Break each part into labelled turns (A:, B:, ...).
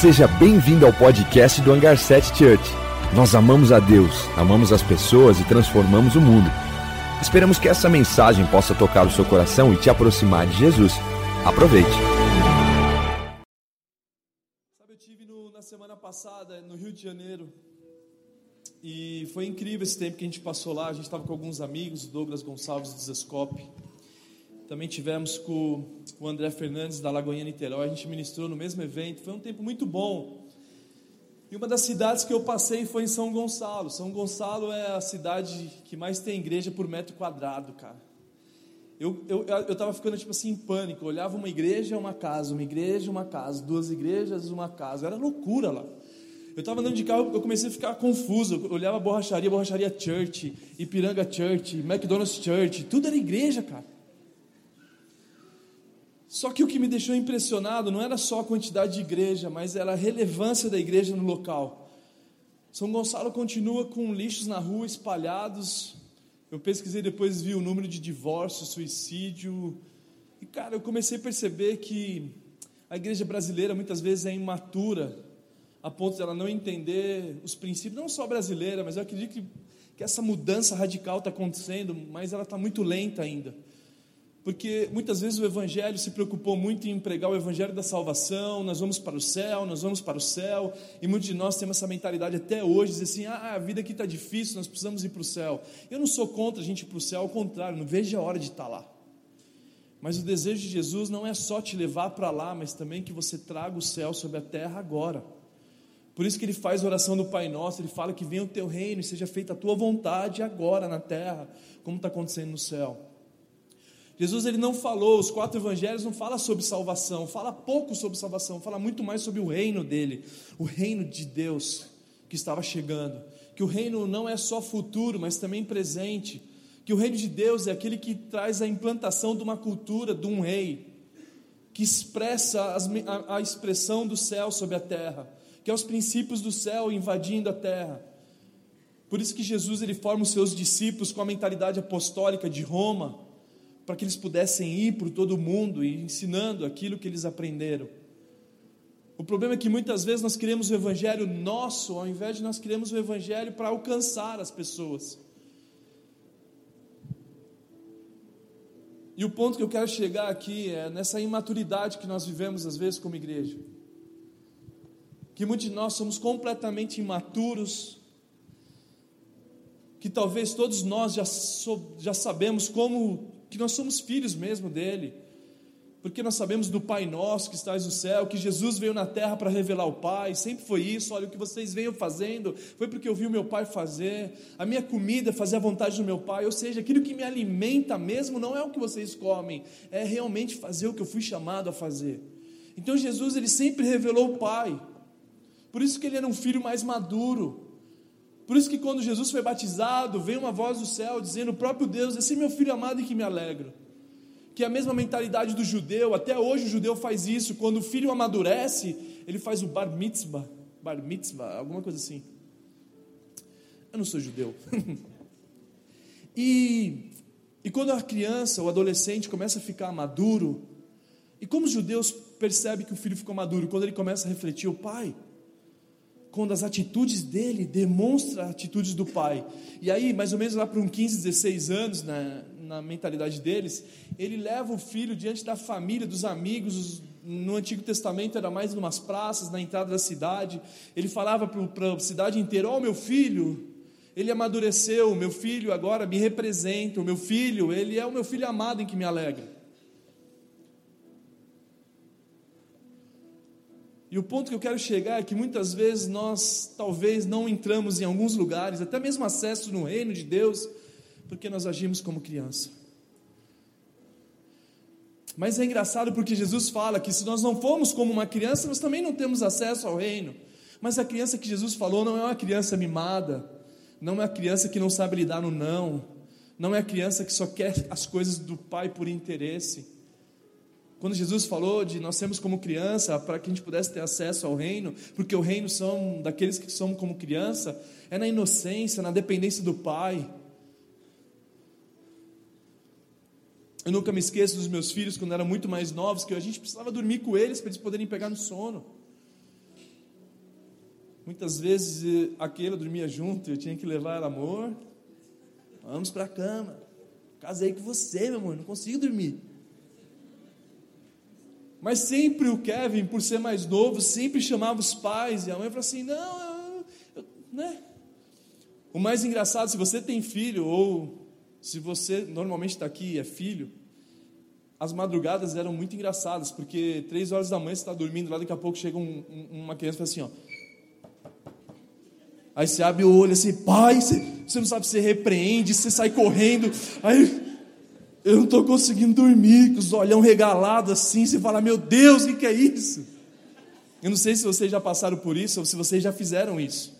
A: Seja bem-vindo ao podcast do Hangar 7 Church. Nós amamos a Deus, amamos as pessoas e transformamos o mundo. Esperamos que essa mensagem possa tocar o seu coração e te aproximar de Jesus. Aproveite.
B: Sabe, eu tive no, na semana passada no Rio de Janeiro e foi incrível esse tempo que a gente passou lá. A gente estava com alguns amigos, o Douglas Gonçalves do Zescope. Também tivemos com o André Fernandes da Lagoinha Niterói. A gente ministrou no mesmo evento. Foi um tempo muito bom. E uma das cidades que eu passei foi em São Gonçalo. São Gonçalo é a cidade que mais tem igreja por metro quadrado, cara. Eu eu eu estava ficando tipo assim em pânico. Eu olhava uma igreja, uma casa, uma igreja, uma casa, duas igrejas, uma casa. Era loucura lá. Eu estava andando de carro, eu comecei a ficar confuso. Eu olhava borracharia, borracharia Church, Ipiranga Church, McDonald's Church, tudo era igreja, cara. Só que o que me deixou impressionado não era só a quantidade de igreja, mas era a relevância da igreja no local. São Gonçalo continua com lixos na rua espalhados. Eu pesquisei depois vi o número de divórcio, suicídio. E cara, eu comecei a perceber que a igreja brasileira muitas vezes é imatura, a ponto de ela não entender os princípios, não só brasileira, mas eu acredito que, que essa mudança radical está acontecendo, mas ela está muito lenta ainda. Porque muitas vezes o Evangelho se preocupou muito em pregar o Evangelho da salvação, nós vamos para o céu, nós vamos para o céu, e muitos de nós temos essa mentalidade até hoje, dizer assim: ah, a vida aqui está difícil, nós precisamos ir para o céu. Eu não sou contra a gente ir para o céu, ao contrário, não vejo a hora de estar lá. Mas o desejo de Jesus não é só te levar para lá, mas também que você traga o céu sobre a terra agora. Por isso que ele faz a oração do Pai Nosso, ele fala que venha o teu reino e seja feita a tua vontade agora na terra, como está acontecendo no céu. Jesus ele não falou, os quatro evangelhos não fala sobre salvação, fala pouco sobre salvação, fala muito mais sobre o reino dele, o reino de Deus que estava chegando. Que o reino não é só futuro, mas também presente. Que o reino de Deus é aquele que traz a implantação de uma cultura, de um rei, que expressa as, a, a expressão do céu sobre a terra, que é os princípios do céu invadindo a terra. Por isso que Jesus ele forma os seus discípulos com a mentalidade apostólica de Roma para que eles pudessem ir por todo o mundo e ensinando aquilo que eles aprenderam. O problema é que muitas vezes nós queremos o evangelho nosso, ao invés de nós queremos o evangelho para alcançar as pessoas. E o ponto que eu quero chegar aqui é nessa imaturidade que nós vivemos às vezes como igreja. Que muitos de nós somos completamente imaturos, que talvez todos nós já, já sabemos como que nós somos filhos mesmo dele, porque nós sabemos do Pai Nosso que estás no céu, que Jesus veio na terra para revelar o Pai, sempre foi isso. Olha, o que vocês venham fazendo foi porque eu vi o meu Pai fazer, a minha comida fazer a vontade do meu Pai, ou seja, aquilo que me alimenta mesmo não é o que vocês comem, é realmente fazer o que eu fui chamado a fazer. Então Jesus ele sempre revelou o Pai, por isso que ele era um filho mais maduro, por isso que quando Jesus foi batizado, veio uma voz do céu dizendo: o próprio Deus, esse é meu filho amado em que me alegro. Que é a mesma mentalidade do judeu, até hoje o judeu faz isso, quando o filho amadurece, ele faz o bar mitzvah, bar mitzvah, alguma coisa assim. Eu não sou judeu. e, e quando a criança, o adolescente começa a ficar maduro, e como os judeus percebem que o filho ficou maduro? Quando ele começa a refletir, o pai, quando as atitudes dele demonstram atitudes do pai. E aí, mais ou menos lá para uns 15, 16 anos, na, na mentalidade deles, ele leva o filho diante da família, dos amigos, no Antigo Testamento era mais em umas praças, na entrada da cidade. Ele falava para a cidade inteira: Ó, oh, meu filho, ele amadureceu, meu filho agora me representa, o meu filho, ele é o meu filho amado em que me alegra. E o ponto que eu quero chegar é que muitas vezes nós talvez não entramos em alguns lugares, até mesmo acesso no reino de Deus, porque nós agimos como criança. Mas é engraçado porque Jesus fala que se nós não formos como uma criança, nós também não temos acesso ao reino. Mas a criança que Jesus falou não é uma criança mimada, não é uma criança que não sabe lidar no não, não é a criança que só quer as coisas do pai por interesse quando Jesus falou de nós sermos como criança, para que a gente pudesse ter acesso ao reino, porque o reino são daqueles que são como criança, é na inocência, na dependência do Pai. Eu nunca me esqueço dos meus filhos quando eram muito mais novos, que a gente precisava dormir com eles para eles poderem pegar no sono. Muitas vezes a Keila dormia junto, eu tinha que levar ela, amor, vamos para a cama. Casei com você, meu amor, não consigo dormir. Mas sempre o Kevin, por ser mais novo, sempre chamava os pais e a mãe falava assim: não, eu, eu, né? O mais engraçado, se você tem filho ou se você normalmente está aqui e é filho, as madrugadas eram muito engraçadas, porque três horas da manhã você está dormindo, lá daqui a pouco chega um, um, uma criança e fala assim, ó. Aí você abre o olho assim, pai, você, você não sabe se repreende, você sai correndo, aí eu não estou conseguindo dormir, com os olhão regalados assim, você fala, meu Deus, o que, que é isso? Eu não sei se vocês já passaram por isso ou se vocês já fizeram isso.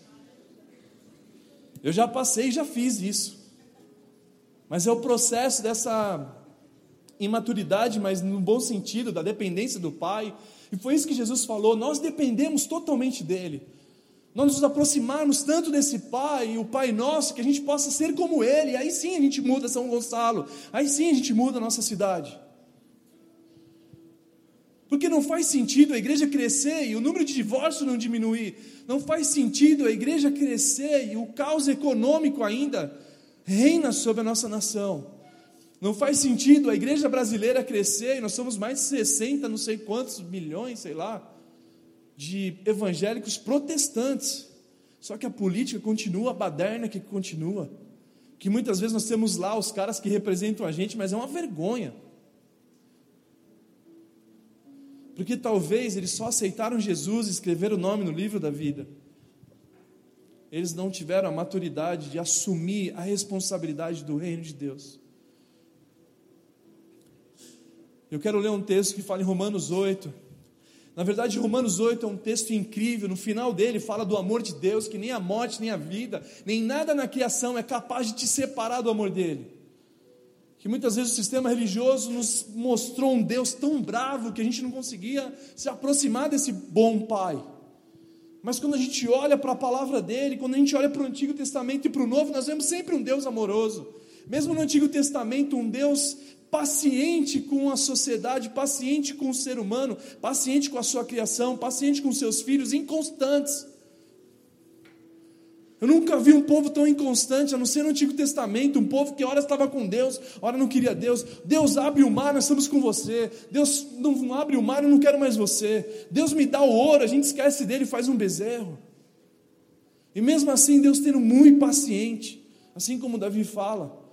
B: Eu já passei e já fiz isso. Mas é o processo dessa imaturidade, mas no bom sentido, da dependência do Pai. E foi isso que Jesus falou: nós dependemos totalmente dEle. Nós nos aproximarmos tanto desse Pai, o Pai nosso, que a gente possa ser como Ele. Aí sim a gente muda São Gonçalo. Aí sim a gente muda a nossa cidade. Porque não faz sentido a igreja crescer e o número de divórcios não diminuir. Não faz sentido a igreja crescer e o caos econômico ainda reina sobre a nossa nação. Não faz sentido a igreja brasileira crescer e nós somos mais de 60, não sei quantos milhões, sei lá, de evangélicos protestantes. Só que a política continua a baderna que continua. Que muitas vezes nós temos lá os caras que representam a gente, mas é uma vergonha. Porque talvez eles só aceitaram Jesus e escreveram o nome no livro da vida. Eles não tiveram a maturidade de assumir a responsabilidade do reino de Deus. Eu quero ler um texto que fala em Romanos 8. Na verdade, Romanos 8 é um texto incrível. No final dele, fala do amor de Deus, que nem a morte, nem a vida, nem nada na criação é capaz de te separar do amor dele que muitas vezes o sistema religioso nos mostrou um Deus tão bravo que a gente não conseguia se aproximar desse bom Pai. Mas quando a gente olha para a palavra dele, quando a gente olha para o Antigo Testamento e para o Novo, nós vemos sempre um Deus amoroso. Mesmo no Antigo Testamento, um Deus paciente com a sociedade, paciente com o ser humano, paciente com a sua criação, paciente com seus filhos, inconstantes. Eu nunca vi um povo tão inconstante, a não ser no Antigo Testamento, um povo que ora estava com Deus, ora não queria Deus. Deus abre o mar, nós estamos com você. Deus não abre o mar, eu não quero mais você. Deus me dá o ouro, a gente esquece dele e faz um bezerro. E mesmo assim, Deus tendo muito paciente, assim como Davi fala.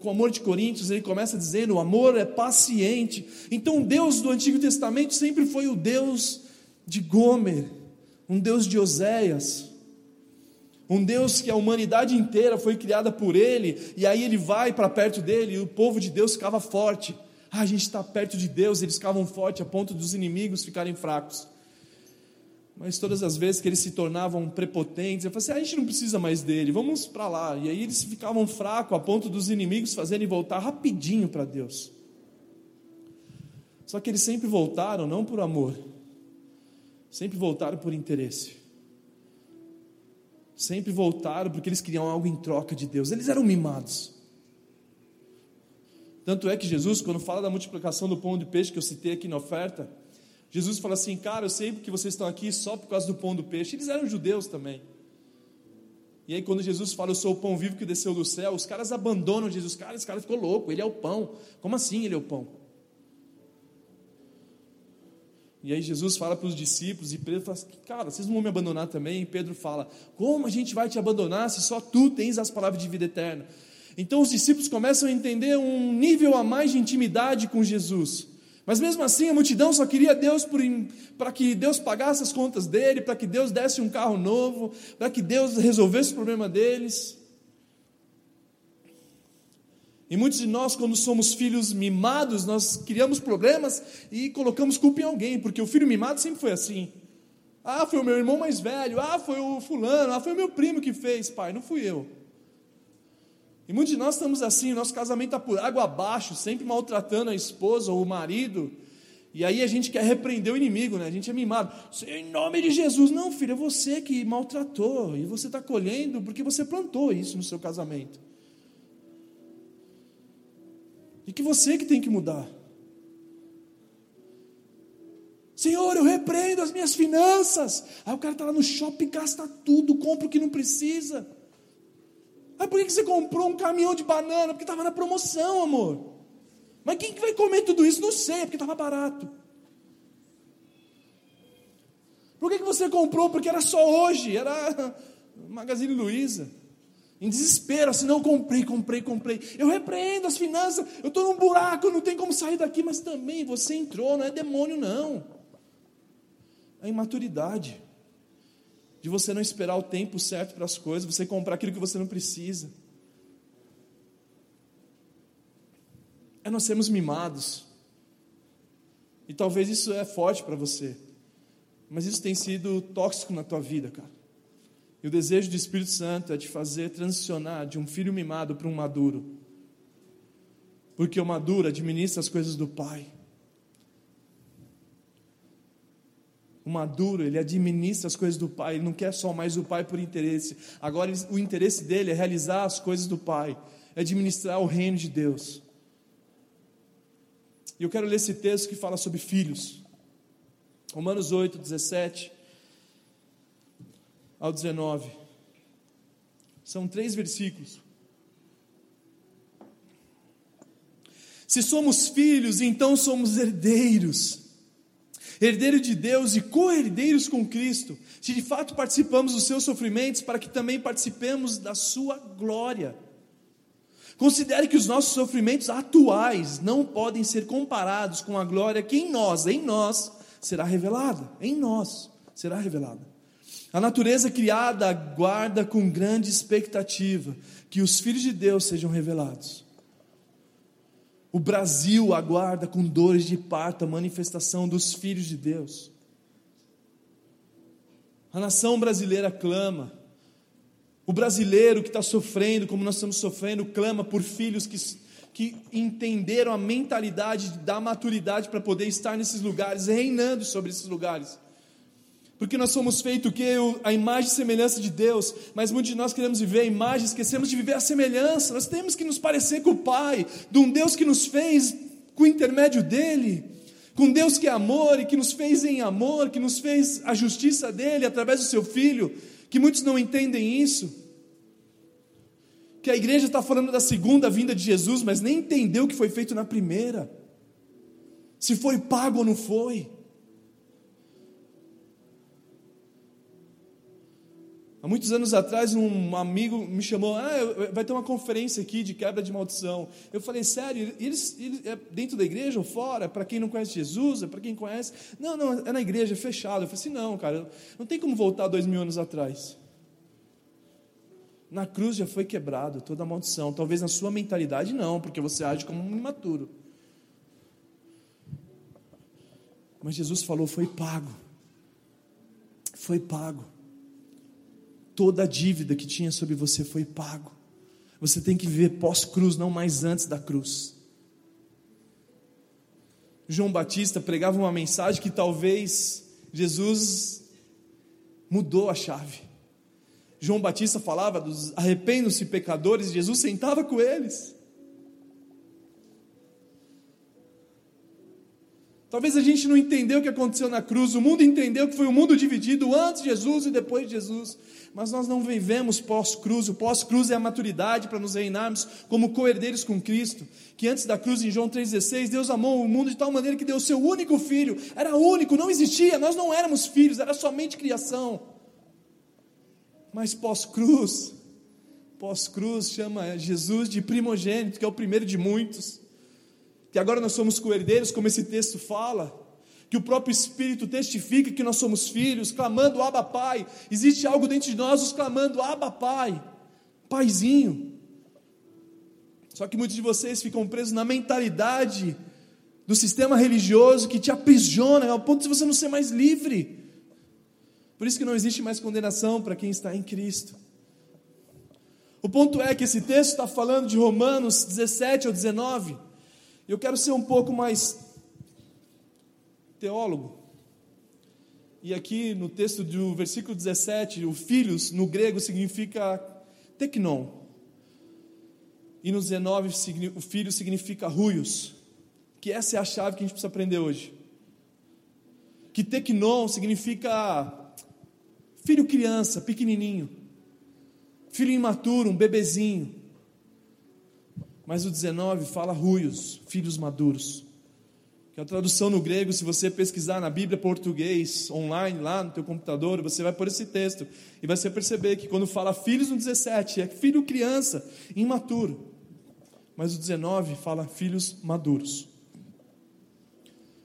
B: Com o amor de Coríntios, ele começa dizendo: o amor é paciente. Então, Deus do Antigo Testamento sempre foi o Deus de Gomer, um Deus de Oséias um Deus que a humanidade inteira foi criada por Ele, e aí Ele vai para perto dele, e o povo de Deus ficava forte. Ah, a gente está perto de Deus, eles ficavam fortes a ponto dos inimigos ficarem fracos. Mas todas as vezes que eles se tornavam prepotentes, eu falei assim: ah, a gente não precisa mais dele, vamos para lá. E aí eles ficavam fracos a ponto dos inimigos fazerem voltar rapidinho para Deus. Só que eles sempre voltaram não por amor, sempre voltaram por interesse sempre voltaram porque eles queriam algo em troca de Deus. Eles eram mimados. Tanto é que Jesus, quando fala da multiplicação do pão de peixe que eu citei aqui na oferta, Jesus fala assim: Cara, eu sei que vocês estão aqui só por causa do pão do peixe. Eles eram judeus também. E aí, quando Jesus fala, Eu sou o pão vivo que desceu do céu, os caras abandonam Jesus. Cara, esse cara ficou louco, ele é o pão. Como assim ele é o pão? E aí Jesus fala para os discípulos e Pedro fala cara, vocês não vão me abandonar também? E Pedro fala, como a gente vai te abandonar se só tu tens as palavras de vida eterna? Então os discípulos começam a entender um nível a mais de intimidade com Jesus. Mas mesmo assim a multidão só queria Deus para que Deus pagasse as contas dele, para que Deus desse um carro novo, para que Deus resolvesse o problema deles. E muitos de nós, quando somos filhos mimados, nós criamos problemas e colocamos culpa em alguém, porque o filho mimado sempre foi assim. Ah, foi o meu irmão mais velho, ah, foi o fulano, ah, foi o meu primo que fez, pai, não fui eu. E muitos de nós estamos assim, nosso casamento está por água abaixo, sempre maltratando a esposa ou o marido, e aí a gente quer repreender o inimigo, né? A gente é mimado. Em nome de Jesus. Não, filho, é você que maltratou. E você está colhendo porque você plantou isso no seu casamento. E que você que tem que mudar. Senhor, eu repreendo as minhas finanças. Aí o cara está lá no shopping, gasta tudo, compra o que não precisa. Aí por que você comprou um caminhão de banana? Porque estava na promoção, amor. Mas quem que vai comer tudo isso? Não sei, é porque estava barato. Por que, que você comprou? Porque era só hoje, era Magazine Luiza. Em desespero, assim, não comprei, comprei, comprei. Eu repreendo as finanças, eu estou num buraco, não tem como sair daqui, mas também você entrou, não é demônio, não. É imaturidade. De você não esperar o tempo certo para as coisas, você comprar aquilo que você não precisa. É nós sermos mimados. E talvez isso é forte para você. Mas isso tem sido tóxico na tua vida, cara. E o desejo do Espírito Santo é te fazer transicionar de um filho mimado para um maduro. Porque o maduro administra as coisas do pai. O maduro, ele administra as coisas do pai, ele não quer só mais o pai por interesse. Agora, o interesse dele é realizar as coisas do pai, é administrar o reino de Deus. E eu quero ler esse texto que fala sobre filhos. Romanos 8, 17 ao 19. São três versículos. Se somos filhos, então somos herdeiros. Herdeiro de Deus e co-herdeiros com Cristo, se de fato participamos dos seus sofrimentos, para que também participemos da sua glória. Considere que os nossos sofrimentos atuais não podem ser comparados com a glória que em nós, em nós, será revelada. Em nós será revelada. A natureza criada aguarda com grande expectativa que os filhos de Deus sejam revelados. O Brasil aguarda com dores de parto a manifestação dos filhos de Deus. A nação brasileira clama. O brasileiro que está sofrendo, como nós estamos sofrendo, clama por filhos que que entenderam a mentalidade da maturidade para poder estar nesses lugares, reinando sobre esses lugares. Porque nós somos feitos que a imagem e semelhança de Deus, mas muitos de nós queremos viver a imagem, esquecemos de viver a semelhança. Nós temos que nos parecer com o Pai, de um Deus que nos fez com o intermédio dele, com Deus que é amor e que nos fez em amor, que nos fez a justiça dele através do seu filho, que muitos não entendem isso que a igreja está falando da segunda vinda de Jesus, mas nem entendeu o que foi feito na primeira. Se foi pago ou não foi. Há muitos anos atrás, um amigo me chamou, ah, vai ter uma conferência aqui de quebra de maldição. Eu falei, sério, eles, eles é dentro da igreja ou fora? Para quem não conhece Jesus, é para quem conhece? Não, não, é na igreja, é fechado. Eu falei assim, não, cara, não tem como voltar dois mil anos atrás. Na cruz já foi quebrado toda a maldição. Talvez na sua mentalidade não, porque você age como um imaturo. Mas Jesus falou: foi pago. Foi pago. Toda a dívida que tinha sobre você foi pago. Você tem que viver pós-cruz, não mais antes da cruz. João Batista pregava uma mensagem que talvez Jesus mudou a chave. João Batista falava dos arrependam-se pecadores, Jesus sentava com eles. Talvez a gente não entendeu o que aconteceu na cruz, o mundo entendeu que foi um mundo dividido antes de Jesus e depois de Jesus, mas nós não vivemos pós-cruz, o pós-cruz é a maturidade para nos reinarmos como co-herdeiros com Cristo, que antes da cruz em João 3,16, Deus amou o mundo de tal maneira que deu o seu único filho, era único, não existia, nós não éramos filhos, era somente criação. Mas pós-cruz, pós-cruz chama Jesus de primogênito, que é o primeiro de muitos. Que agora nós somos coerdeiros, como esse texto fala. Que o próprio Espírito testifica que nós somos filhos, clamando Abba Pai. Existe algo dentro de nós nos clamando Abba Pai, Paizinho. Só que muitos de vocês ficam presos na mentalidade do sistema religioso que te aprisiona ao ponto de você não ser mais livre. Por isso que não existe mais condenação para quem está em Cristo. O ponto é que esse texto está falando de Romanos 17 ou 19. Eu quero ser um pouco mais teólogo. E aqui no texto do versículo 17, o filhos no grego significa teknon. E no 19, o filho significa ruios. Que essa é a chave que a gente precisa aprender hoje que tecnon significa filho criança, pequenininho, filho imaturo, um bebezinho. Mas o 19 fala ruios, filhos maduros. Que a tradução no grego, se você pesquisar na Bíblia português online lá no teu computador, você vai por esse texto e vai perceber que quando fala filhos no 17 é filho criança, imaturo. Mas o 19 fala filhos maduros.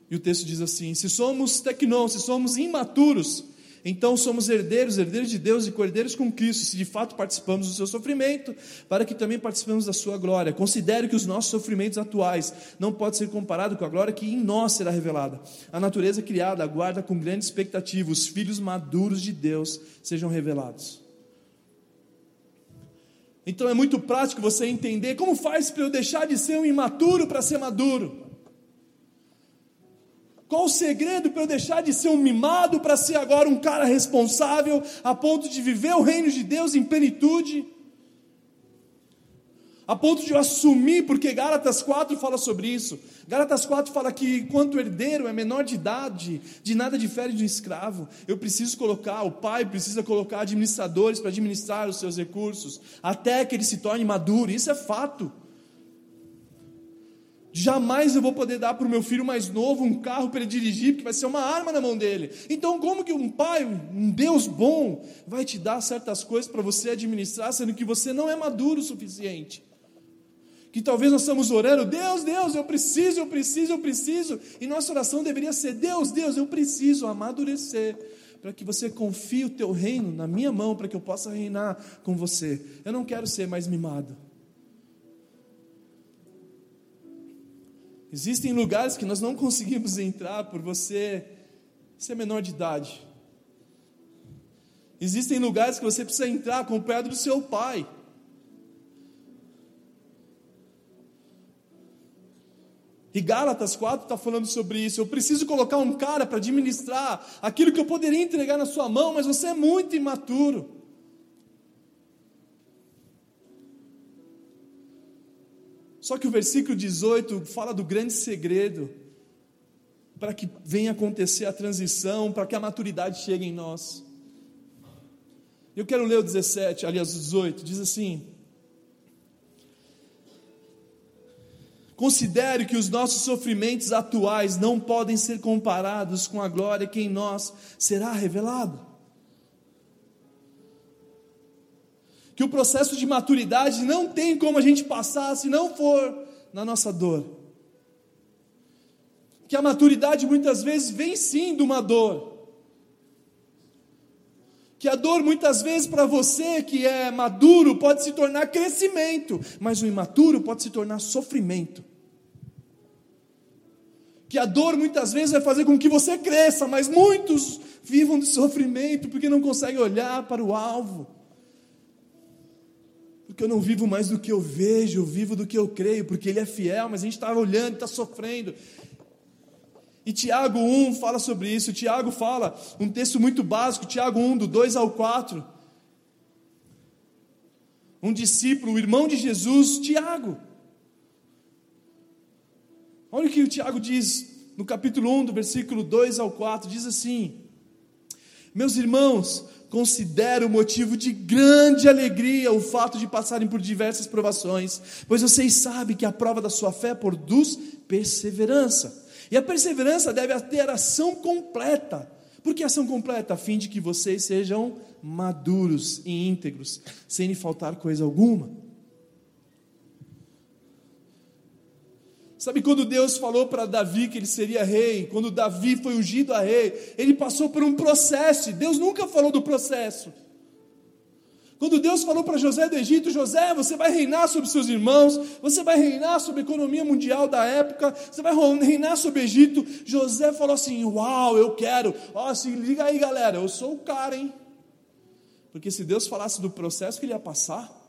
B: E o texto diz assim: se somos tecnon, se somos imaturos, então somos herdeiros, herdeiros de Deus e cordeiros com Cristo, se de fato participamos do seu sofrimento, para que também participemos da sua glória. Considere que os nossos sofrimentos atuais não podem ser comparados com a glória que em nós será revelada. A natureza criada aguarda com grande expectativa os filhos maduros de Deus sejam revelados. Então é muito prático você entender como faz para eu deixar de ser um imaturo para ser maduro. Qual o segredo para eu deixar de ser um mimado para ser agora um cara responsável a ponto de viver o reino de Deus em plenitude? A ponto de eu assumir, porque Gálatas 4 fala sobre isso. Gálatas 4 fala que enquanto herdeiro é menor de idade, de nada difere de um escravo. Eu preciso colocar, o pai precisa colocar administradores para administrar os seus recursos, até que ele se torne maduro. Isso é fato. Jamais eu vou poder dar para o meu filho mais novo um carro para ele dirigir, porque vai ser uma arma na mão dele. Então, como que um pai, um Deus bom, vai te dar certas coisas para você administrar, sendo que você não é maduro o suficiente? Que talvez nós estamos orando, Deus, Deus, eu preciso, eu preciso, eu preciso, e nossa oração deveria ser: Deus, Deus, eu preciso amadurecer, para que você confie o teu reino na minha mão, para que eu possa reinar com você. Eu não quero ser mais mimado. Existem lugares que nós não conseguimos entrar por você ser menor de idade. Existem lugares que você precisa entrar com o pé do seu pai. E Gálatas 4 está falando sobre isso. Eu preciso colocar um cara para administrar aquilo que eu poderia entregar na sua mão, mas você é muito imaturo. Só que o versículo 18 fala do grande segredo para que venha acontecer a transição, para que a maturidade chegue em nós. Eu quero ler o 17, aliás, o 18, diz assim: Considere que os nossos sofrimentos atuais não podem ser comparados com a glória que em nós será revelada. Que o processo de maturidade não tem como a gente passar se não for na nossa dor. Que a maturidade muitas vezes vem sim de uma dor. Que a dor muitas vezes para você que é maduro pode se tornar crescimento, mas o imaturo pode se tornar sofrimento. Que a dor muitas vezes vai fazer com que você cresça, mas muitos vivam de sofrimento porque não conseguem olhar para o alvo porque eu não vivo mais do que eu vejo, eu vivo do que eu creio, porque Ele é fiel, mas a gente está olhando, está sofrendo. E Tiago 1 fala sobre isso. Tiago fala, um texto muito básico, Tiago 1, do 2 ao 4. Um discípulo, o irmão de Jesus, Tiago. Olha o que o Tiago diz no capítulo 1, do versículo 2 ao 4: diz assim: Meus irmãos, considero motivo de grande alegria o fato de passarem por diversas provações, pois vocês sabem que a prova da sua fé produz perseverança. E a perseverança deve ter ação completa. Por que ação completa? A fim de que vocês sejam maduros e íntegros, sem lhe faltar coisa alguma. Sabe quando Deus falou para Davi que ele seria rei, quando Davi foi ungido a rei, ele passou por um processo, Deus nunca falou do processo. Quando Deus falou para José do Egito, José, você vai reinar sobre seus irmãos, você vai reinar sobre a economia mundial da época, você vai reinar sobre o Egito. José falou assim: Uau, eu quero. Ó, se liga aí, galera, eu sou o cara, hein? Porque se Deus falasse do processo que ele ia passar,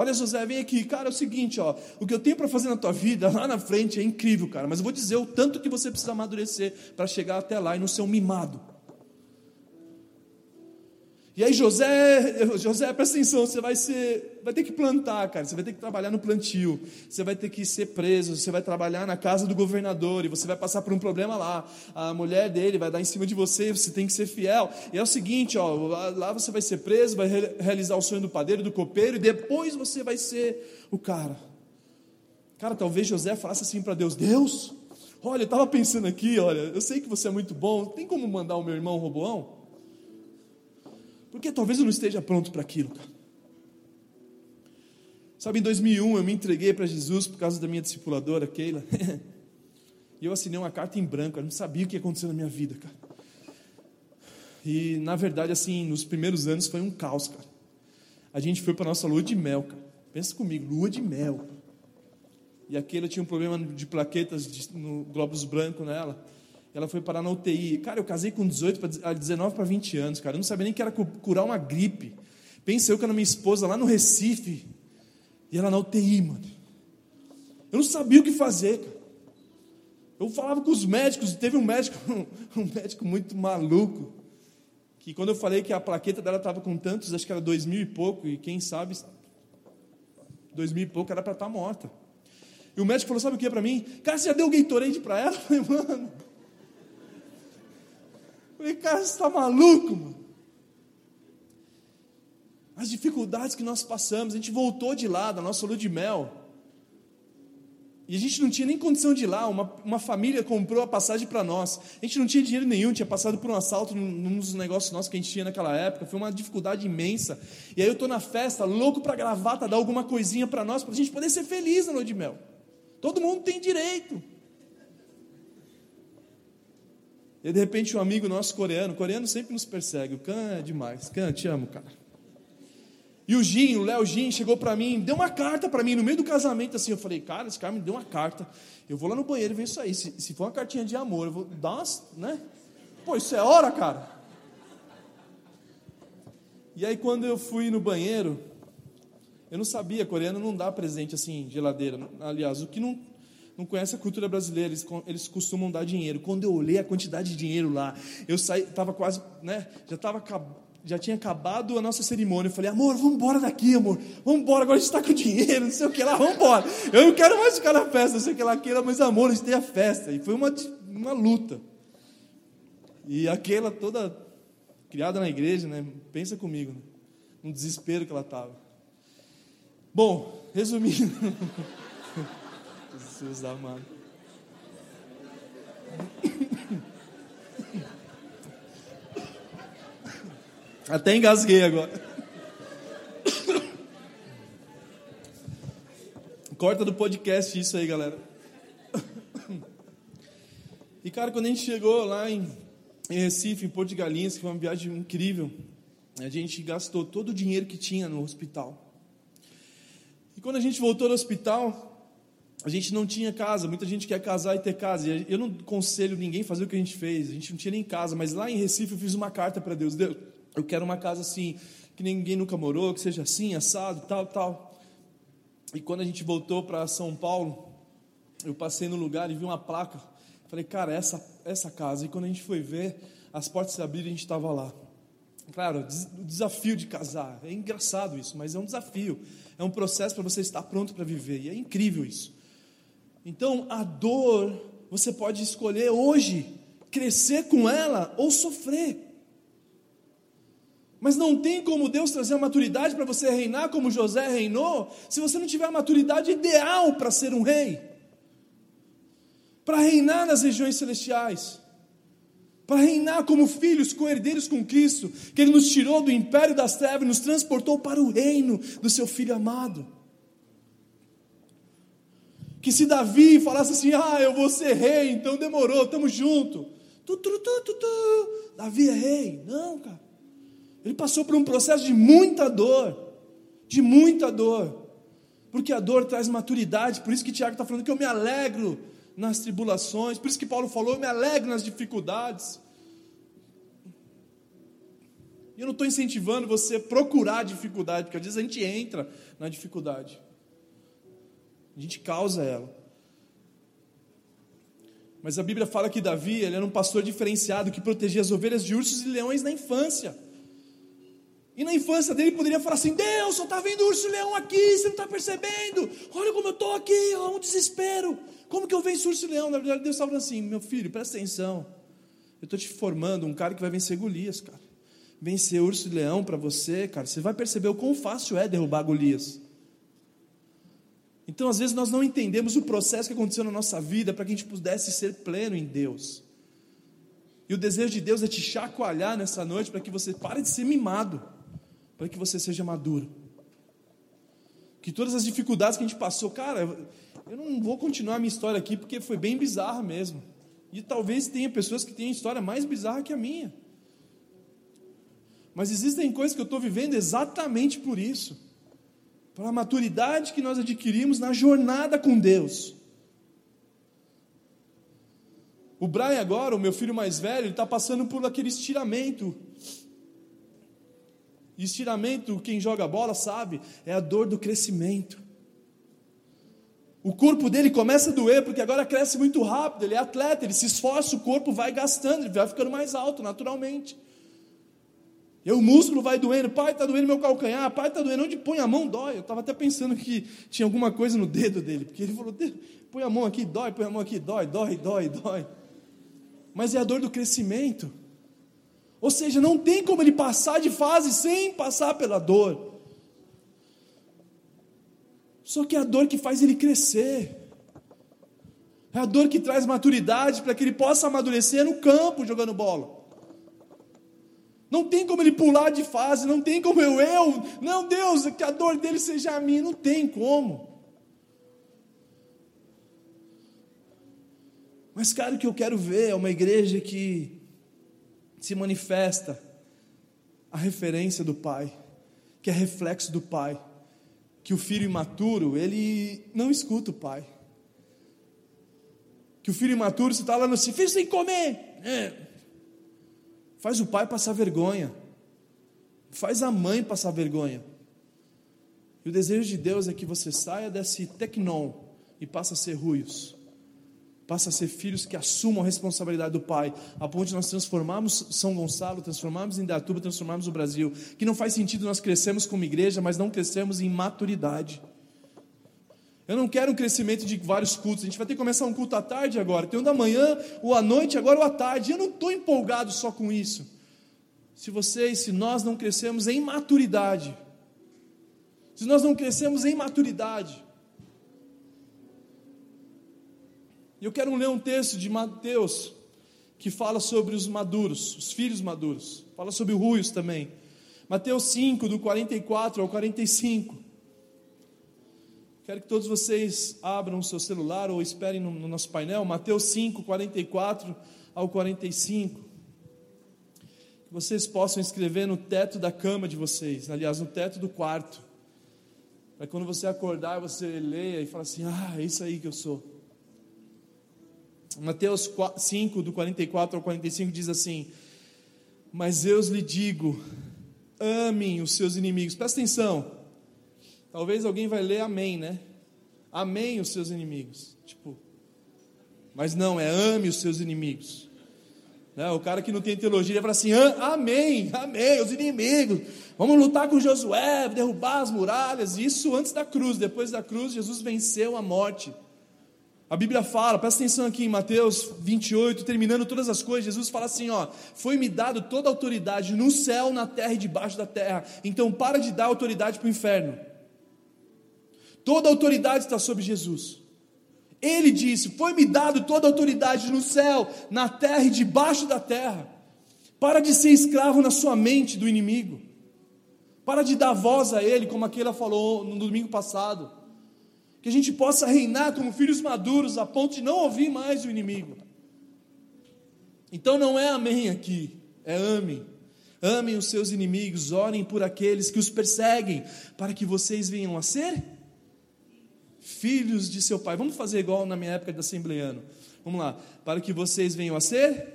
B: Olha, José, vem aqui, cara, é o seguinte, ó, o que eu tenho para fazer na tua vida lá na frente é incrível, cara, mas eu vou dizer o tanto que você precisa amadurecer para chegar até lá e não ser um mimado. E aí José, José, presta atenção, você vai ser, vai ter que plantar, cara, você vai ter que trabalhar no plantio, você vai ter que ser preso, você vai trabalhar na casa do governador e você vai passar por um problema lá. A mulher dele vai dar em cima de você, você tem que ser fiel. E é o seguinte, ó, lá você vai ser preso, vai realizar o sonho do padeiro, do copeiro e depois você vai ser o cara. Cara, talvez José falasse assim para Deus: Deus, olha, eu estava pensando aqui, olha, eu sei que você é muito bom, tem como mandar o meu irmão Roboão? Porque talvez eu não esteja pronto para aquilo, cara. Sabe, em 2001 eu me entreguei para Jesus por causa da minha discipuladora, Keila. e eu assinei uma carta em branco, eu não sabia o que ia acontecer na minha vida, cara. E na verdade, assim, nos primeiros anos foi um caos, cara. A gente foi para nossa lua de mel, cara. Pensa comigo, lua de mel. E a Keila tinha um problema de plaquetas de, no glóbulos brancos nela. Ela foi parar na UTI. Cara, eu casei com 18 para 19 para 20 anos, cara. Eu não sabia nem que era curar uma gripe. Pensa eu com a minha esposa lá no Recife. E ela na UTI, mano. Eu não sabia o que fazer, cara. Eu falava com os médicos, teve um médico, um médico muito maluco, que quando eu falei que a plaqueta dela estava com tantos, acho que era dois mil e pouco, e quem sabe, dois mil e pouco era para estar tá morta. E o médico falou, sabe o que é para mim? Cara, você já deu Gatorade para ela? Eu falei, mano, Falei, cara, você está maluco, mano? As dificuldades que nós passamos, a gente voltou de lá, da nossa lua de mel. E a gente não tinha nem condição de ir lá. Uma, uma família comprou a passagem para nós. A gente não tinha dinheiro nenhum, tinha passado por um assalto num, num dos negócios nossos que a gente tinha naquela época. Foi uma dificuldade imensa. E aí eu estou na festa, louco para gravata, dar alguma coisinha para nós, para a gente poder ser feliz na lua de mel. Todo mundo tem direito. E de repente um amigo nosso coreano, coreano sempre nos persegue, o Khan é demais, Khan, te amo, cara. E o Jim, o Léo Jim, chegou para mim, deu uma carta para mim no meio do casamento, assim, eu falei, cara, esse cara me deu uma carta, eu vou lá no banheiro ver isso aí, se, se for uma cartinha de amor, eu vou dar umas, né? Pô, isso é hora, cara. E aí quando eu fui no banheiro, eu não sabia, coreano não dá presente assim, geladeira. Aliás, o que não não conhece a cultura brasileira, eles, eles costumam dar dinheiro. Quando eu olhei a quantidade de dinheiro lá, eu saí, estava quase, né, já estava já tinha acabado a nossa cerimônia. Eu falei, amor, vamos embora daqui, amor. Vamos embora, agora a gente está com dinheiro, não sei o que lá, vamos embora. Eu não quero mais ficar na festa, não sei o que lá, aquela, mas amor, a gente tem a festa. E foi uma, uma luta. E aquela toda criada na igreja, né? Pensa comigo, né? no desespero que ela estava. Bom, resumindo. Jesus amado. Até engasguei agora. Corta do podcast isso aí, galera. E cara, quando a gente chegou lá em, Recife, em Porto de Galinhas, que foi uma viagem incrível, a gente gastou todo o dinheiro que tinha no hospital. E quando a gente voltou do hospital, a gente não tinha casa, muita gente quer casar e ter casa. Eu não conselho ninguém fazer o que a gente fez, a gente não tinha nem casa, mas lá em Recife eu fiz uma carta para Deus: Deus, eu quero uma casa assim, que ninguém nunca morou, que seja assim, assado, tal, tal. E quando a gente voltou para São Paulo, eu passei no lugar e vi uma placa. Falei, cara, essa, essa casa. E quando a gente foi ver, as portas se abriram e a gente estava lá. Claro, o desafio de casar. É engraçado isso, mas é um desafio. É um processo para você estar pronto para viver. E é incrível isso. Então, a dor, você pode escolher hoje crescer com ela ou sofrer. Mas não tem como Deus trazer a maturidade para você reinar como José reinou, se você não tiver a maturidade ideal para ser um rei, para reinar nas regiões celestiais, para reinar como filhos, co-herdeiros com Cristo, que Ele nos tirou do império das trevas e nos transportou para o reino do Seu Filho amado. Que se Davi falasse assim, ah, eu vou ser rei, então demorou, estamos juntos. Tu, tu, tu, tu, tu. Davi é rei. Não, cara. Ele passou por um processo de muita dor. De muita dor. Porque a dor traz maturidade. Por isso que Tiago está falando que eu me alegro nas tribulações. Por isso que Paulo falou, eu me alegro nas dificuldades. E eu não estou incentivando você a procurar dificuldade, porque às vezes a gente entra na dificuldade. A gente causa ela. Mas a Bíblia fala que Davi ele era um pastor diferenciado que protegia as ovelhas de ursos e leões na infância. E na infância dele poderia falar assim: Deus, só está vendo o urso-leão aqui, você não está percebendo? Olha como eu estou aqui, ó, um desespero. Como que eu venço o urso-leão? Na verdade, Deus estava falando assim: Meu filho, presta atenção. Eu estou te formando um cara que vai vencer Golias, cara. Vencer urso-leão para você, cara. Você vai perceber o quão fácil é derrubar Golias. Então, às vezes, nós não entendemos o processo que aconteceu na nossa vida para que a gente pudesse ser pleno em Deus. E o desejo de Deus é te chacoalhar nessa noite para que você pare de ser mimado, para que você seja maduro. Que todas as dificuldades que a gente passou, cara, eu não vou continuar a minha história aqui porque foi bem bizarra mesmo. E talvez tenha pessoas que tenham história mais bizarra que a minha. Mas existem coisas que eu estou vivendo exatamente por isso pela maturidade que nós adquirimos na jornada com Deus. O Brian agora, o meu filho mais velho, ele está passando por aquele estiramento. Estiramento, quem joga bola sabe, é a dor do crescimento. O corpo dele começa a doer, porque agora cresce muito rápido, ele é atleta, ele se esforça, o corpo vai gastando, ele vai ficando mais alto naturalmente. E o músculo vai doendo, pai, está doendo meu calcanhar, pai, está doendo, onde põe a mão dói. Eu estava até pensando que tinha alguma coisa no dedo dele, porque ele falou, põe a mão aqui, dói, põe a mão aqui, dói, dói, dói, dói. Mas é a dor do crescimento. Ou seja, não tem como ele passar de fase sem passar pela dor. Só que é a dor que faz ele crescer. É a dor que traz maturidade para que ele possa amadurecer no campo jogando bola. Não tem como ele pular de fase, não tem como eu, eu, não, Deus, que a dor dele seja a minha, não tem como. Mas, cara, o que eu quero ver é uma igreja que se manifesta a referência do Pai, que é reflexo do Pai, que o filho imaturo, ele não escuta o Pai. Que o filho imaturo, se está lá no filho sem comer, é, Faz o pai passar vergonha. Faz a mãe passar vergonha. E o desejo de Deus é que você saia desse tecnon e passe a ser ruios. Passa a ser filhos que assumam a responsabilidade do pai, a ponto de nós transformarmos São Gonçalo, transformarmos Indatuba, transformarmos o Brasil. Que não faz sentido nós crescermos como igreja, mas não crescermos em maturidade. Eu não quero um crescimento de vários cultos. A gente vai ter que começar um culto à tarde agora. Tem um da manhã, o à noite, agora o à tarde. Eu não estou empolgado só com isso. Se vocês, se nós não crescemos em maturidade, se nós não crescemos em maturidade, eu quero ler um texto de Mateus que fala sobre os maduros, os filhos maduros. Fala sobre o ruios também. Mateus 5, do 44 ao 45. Quero que todos vocês abram o seu celular ou esperem no, no nosso painel, Mateus 5, 44 ao 45. Que vocês possam escrever no teto da cama de vocês, aliás, no teto do quarto. Para quando você acordar, você leia e fala assim: Ah, é isso aí que eu sou. Mateus 5, do 44 ao 45, diz assim: Mas eu lhe digo, amem os seus inimigos. Presta atenção. Talvez alguém vai ler amém, né? Amém os seus inimigos. Tipo, mas não, é ame os seus inimigos. Né? O cara que não tem teologia, ele fala assim: amém, amém, os inimigos. Vamos lutar com Josué, derrubar as muralhas. Isso antes da cruz. Depois da cruz, Jesus venceu a morte. A Bíblia fala, presta atenção aqui em Mateus 28, terminando todas as coisas, Jesus fala assim: ó, foi-me dado toda a autoridade no céu, na terra e debaixo da terra. Então para de dar autoridade para o inferno. Toda autoridade está sobre Jesus. Ele disse: Foi-me dado toda a autoridade no céu, na terra e debaixo da terra. Para de ser escravo na sua mente do inimigo. Para de dar voz a ele, como aquela falou no domingo passado. Que a gente possa reinar como filhos maduros, a ponto de não ouvir mais o inimigo. Então não é amém aqui, é amem. Amem os seus inimigos, orem por aqueles que os perseguem, para que vocês venham a ser filhos de seu pai. Vamos fazer igual na minha época de assembleano. Vamos lá. Para que vocês venham a ser.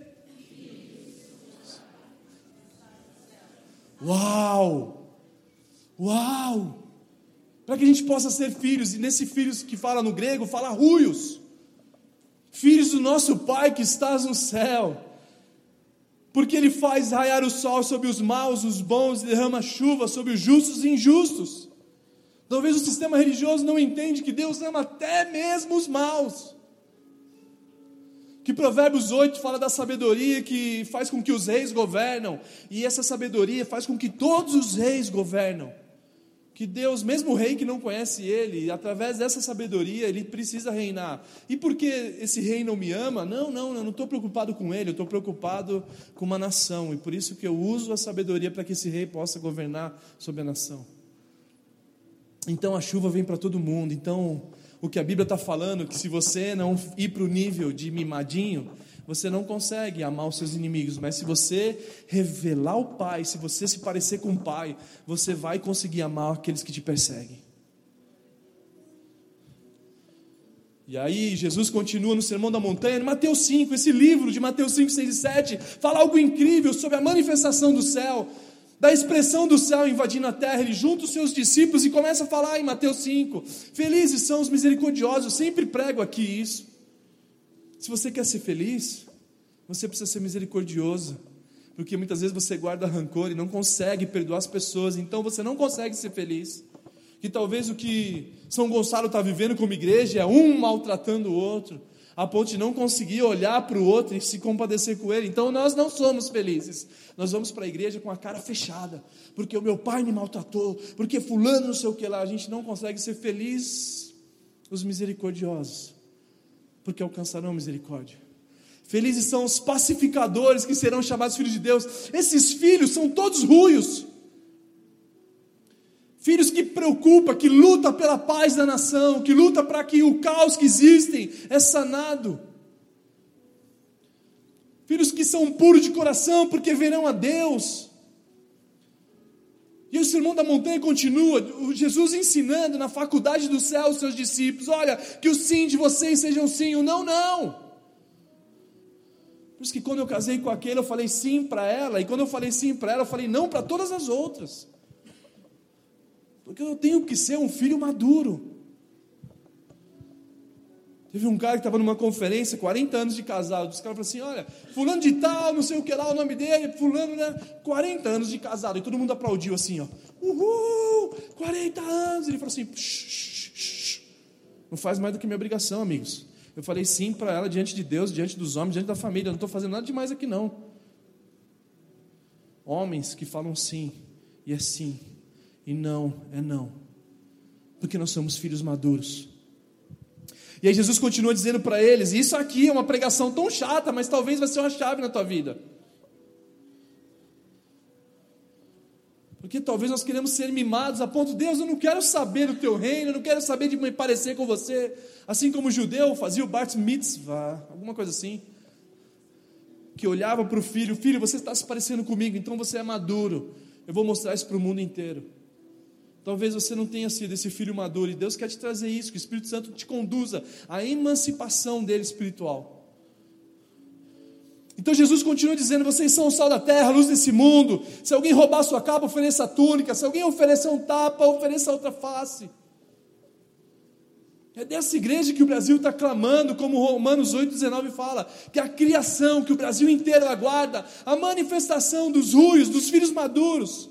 B: Uau! Uau! Para que a gente possa ser filhos, e nesse filhos que fala no grego, fala ruios. Filhos do nosso Pai que estás no céu. Porque Ele faz raiar o sol sobre os maus, os bons, e derrama chuva sobre os justos e injustos. Talvez o sistema religioso não entende que Deus ama até mesmo os maus. Que Provérbios 8 fala da sabedoria que faz com que os reis governam, e essa sabedoria faz com que todos os reis governam. Que Deus, mesmo o rei que não conhece ele, através dessa sabedoria, ele precisa reinar. E por que esse rei não me ama? Não, não, eu não estou preocupado com ele, eu estou preocupado com uma nação. E por isso que eu uso a sabedoria para que esse rei possa governar sobre a nação. Então a chuva vem para todo mundo. Então, o que a Bíblia está falando, que se você não ir para o nível de mimadinho, você não consegue amar os seus inimigos, mas se você revelar o Pai, se você se parecer com o Pai, você vai conseguir amar aqueles que te perseguem. E aí, Jesus continua no Sermão da Montanha, no Mateus 5, esse livro de Mateus 5, 6 e 7, fala algo incrível sobre a manifestação do céu, da expressão do céu invadindo a terra. Ele junta os seus discípulos e começa a falar em Mateus 5: Felizes são os misericordiosos, eu sempre prego aqui isso. Se você quer ser feliz, você precisa ser misericordioso, porque muitas vezes você guarda rancor e não consegue perdoar as pessoas, então você não consegue ser feliz. Que talvez o que São Gonçalo está vivendo como igreja é um maltratando o outro, a ponto de não conseguir olhar para o outro e se compadecer com ele. Então nós não somos felizes. Nós vamos para a igreja com a cara fechada, porque o meu pai me maltratou, porque fulano não sei o que lá. A gente não consegue ser feliz. Os misericordiosos porque alcançarão misericórdia. Felizes são os pacificadores que serão chamados filhos de Deus. Esses filhos são todos ruios. Filhos que preocupa, que luta pela paz da nação, que luta para que o caos que existe é sanado. Filhos que são puros de coração porque verão a Deus. E o sermão da montanha continua, Jesus ensinando na faculdade do céu os seus discípulos: olha, que o sim de vocês seja um sim, o não, não. Por isso que quando eu casei com aquele, eu falei sim para ela, e quando eu falei sim para ela, eu falei não para todas as outras. Porque eu tenho que ser um filho maduro. Teve um cara que estava numa conferência, 40 anos de casado. Os caras falaram assim: olha, fulano de tal, não sei o que lá, o nome dele, fulano, né? 40 anos de casado. E todo mundo aplaudiu assim, ó. Uhul! 40 anos! Ele falou assim: shh, shh, shh. não faz mais do que minha obrigação, amigos. Eu falei sim para ela diante de Deus, diante dos homens, diante da família. Eu não estou fazendo nada demais aqui, não. Homens que falam sim, e é sim, e não é não. Porque nós somos filhos maduros e aí Jesus continua dizendo para eles: Isso aqui é uma pregação tão chata, mas talvez vai ser uma chave na tua vida. Porque talvez nós queremos ser mimados a ponto, Deus, eu não quero saber do teu reino, eu não quero saber de me parecer com você. Assim como o judeu fazia o Bart Mitzvah, alguma coisa assim. Que olhava para o filho: Filho, você está se parecendo comigo, então você é maduro. Eu vou mostrar isso para o mundo inteiro. Talvez você não tenha sido esse filho maduro e Deus quer te trazer isso, que o Espírito Santo te conduza à emancipação dele espiritual. Então Jesus continua dizendo: vocês são o sal da terra, a luz desse mundo. Se alguém roubar sua capa, ofereça a túnica. Se alguém oferecer um tapa, ofereça outra face. É dessa igreja que o Brasil está clamando, como Romanos 8,19 fala, que a criação, que o Brasil inteiro aguarda, a manifestação dos ruios, dos filhos maduros.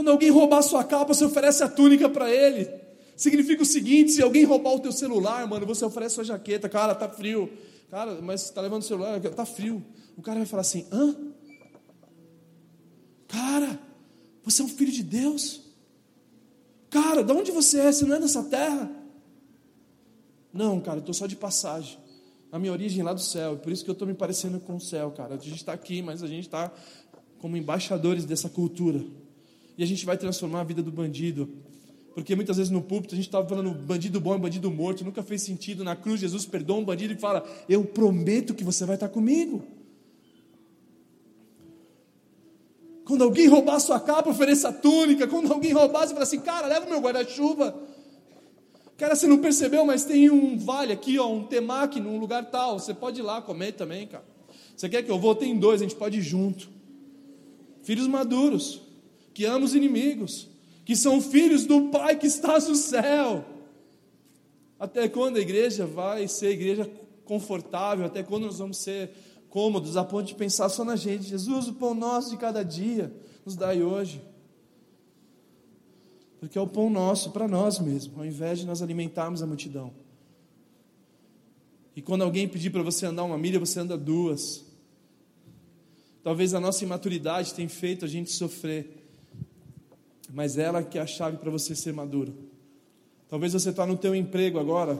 B: Quando alguém roubar sua capa, você oferece a túnica para ele. Significa o seguinte: se alguém roubar o teu celular, mano, você oferece sua jaqueta. Cara, tá frio. Cara, mas está levando o celular, tá frio. O cara vai falar assim: hã? Cara, você é um filho de Deus? Cara, de onde você é? Você não é dessa terra? Não, cara, eu estou só de passagem. A minha origem é lá do céu, por isso que eu estou me parecendo com o céu, cara. A gente está aqui, mas a gente está como embaixadores dessa cultura e a gente vai transformar a vida do bandido. Porque muitas vezes no púlpito a gente estava falando bandido bom e bandido morto, nunca fez sentido. Na cruz, Jesus perdoa um bandido e fala: Eu prometo que você vai estar comigo. Quando alguém roubar a sua capa, ofereça a túnica. Quando alguém roubar, você fala assim: Cara, leva o meu guarda-chuva. Cara, você não percebeu, mas tem um vale aqui, ó, um temaki num lugar tal. Você pode ir lá comer também, cara. Você quer que eu vou? Tem dois, a gente pode ir junto. Filhos maduros que ama os inimigos, que são filhos do Pai que está no céu. Até quando a igreja vai ser igreja confortável? Até quando nós vamos ser cômodos a ponto de pensar só na gente. Jesus, o pão nosso de cada dia, nos dai hoje. Porque é o pão nosso para nós mesmos, ao invés de nós alimentarmos a multidão. E quando alguém pedir para você andar uma milha, você anda duas. Talvez a nossa imaturidade tenha feito a gente sofrer, mas ela que é a chave para você ser maduro. Talvez você está no teu emprego agora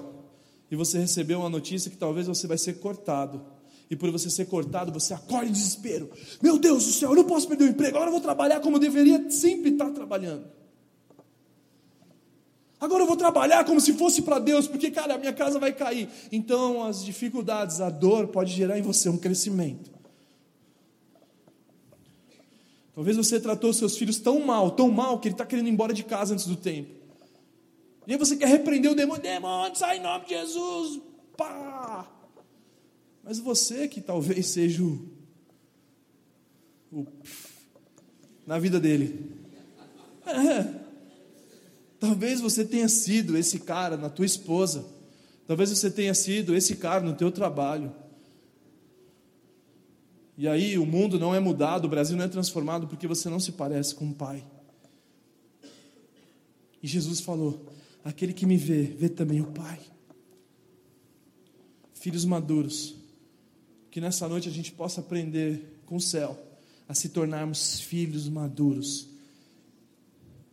B: e você recebeu uma notícia que talvez você vai ser cortado. E por você ser cortado, você acorda em desespero. Meu Deus do céu, eu não posso perder o emprego. Agora eu vou trabalhar como eu deveria sempre estar trabalhando. Agora eu vou trabalhar como se fosse para Deus, porque, cara, a minha casa vai cair. Então, as dificuldades, a dor pode gerar em você um crescimento. Talvez você tratou seus filhos tão mal, tão mal, que ele está querendo ir embora de casa antes do tempo. E aí você quer repreender o demônio, demônio, sai em nome de Jesus, pá! Mas você que talvez seja o, o na vida dele. É. Talvez você tenha sido esse cara na tua esposa. Talvez você tenha sido esse cara no teu trabalho. E aí o mundo não é mudado, o Brasil não é transformado porque você não se parece com o Pai. E Jesus falou: Aquele que me vê, vê também o Pai. Filhos maduros, que nessa noite a gente possa aprender com o céu a se tornarmos filhos maduros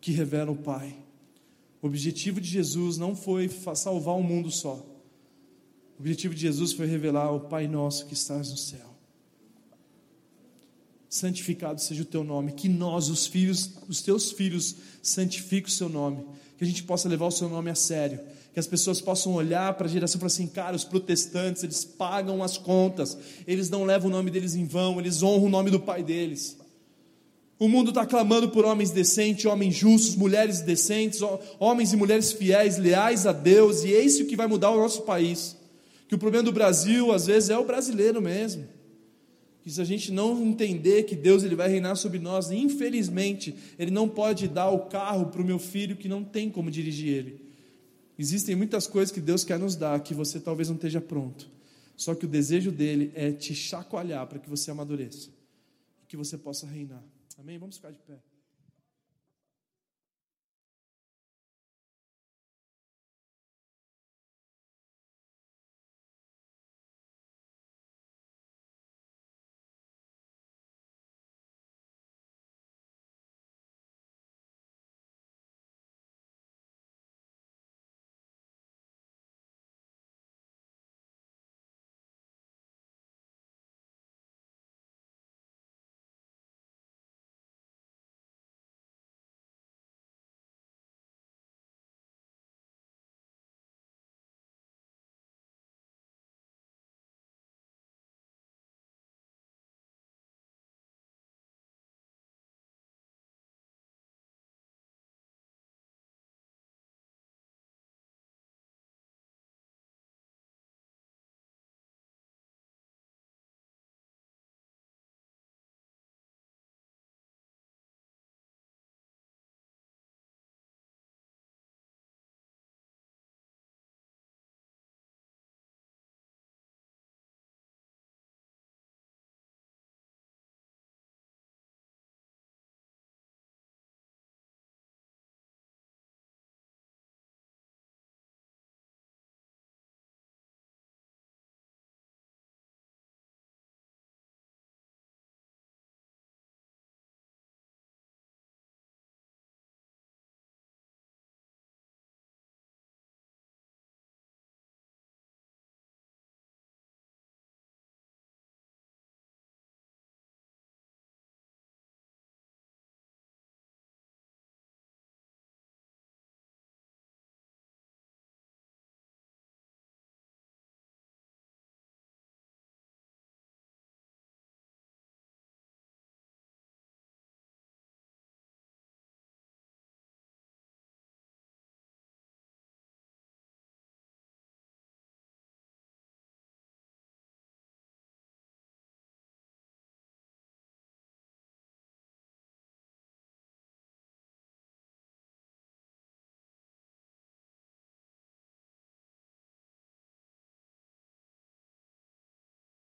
B: que revelam o Pai. O objetivo de Jesus não foi salvar o mundo só. O objetivo de Jesus foi revelar o Pai nosso que estás no céu santificado seja o teu nome, que nós, os filhos, os teus filhos, santifiquem o seu nome, que a gente possa levar o seu nome a sério, que as pessoas possam olhar para a geração e falar assim, cara, os protestantes, eles pagam as contas, eles não levam o nome deles em vão, eles honram o nome do pai deles. O mundo está clamando por homens decentes, homens justos, mulheres decentes, homens e mulheres fiéis, leais a Deus, e é isso que vai mudar o nosso país. Que o problema do Brasil, às vezes, é o brasileiro mesmo que se a gente não entender que Deus ele vai reinar sobre nós, infelizmente, Ele não pode dar o carro para o meu filho que não tem como dirigir ele. Existem muitas coisas que Deus quer nos dar que você talvez não esteja pronto. Só que o desejo dele é te chacoalhar para que você amadureça que você possa reinar. Amém? Vamos ficar de pé.